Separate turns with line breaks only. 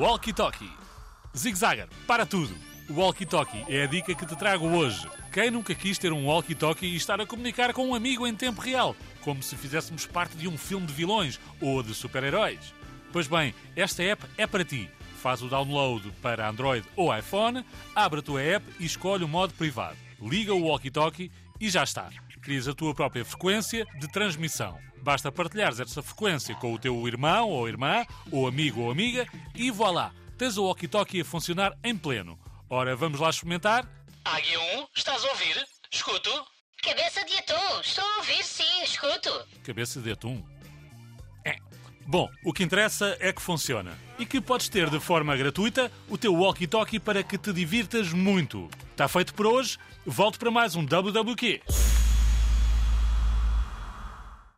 Walkie-talkie. Zigzagger, para tudo. O walkie-talkie é a dica que te trago hoje. Quem nunca quis ter um walkie-talkie e estar a comunicar com um amigo em tempo real, como se fizéssemos parte de um filme de vilões ou de super-heróis? Pois bem, esta app é para ti. Faz o download para Android ou iPhone, abre a tua app e escolhe o modo privado. Liga o walkie-talkie e já está. Crias a tua própria frequência de transmissão. Basta partilhares essa frequência com o teu irmão ou irmã, ou amigo ou amiga, e voilá, tens o walkie-talkie a funcionar em pleno. Ora, vamos lá experimentar?
Águia 1, estás a ouvir? Escuto.
Cabeça de atum, estou a ouvir, sim, escuto.
Cabeça de atum. É. Bom, o que interessa é que funciona. E que podes ter de forma gratuita o teu walkie-talkie para que te divirtas muito. Está feito por hoje. Volto para mais um WWQ.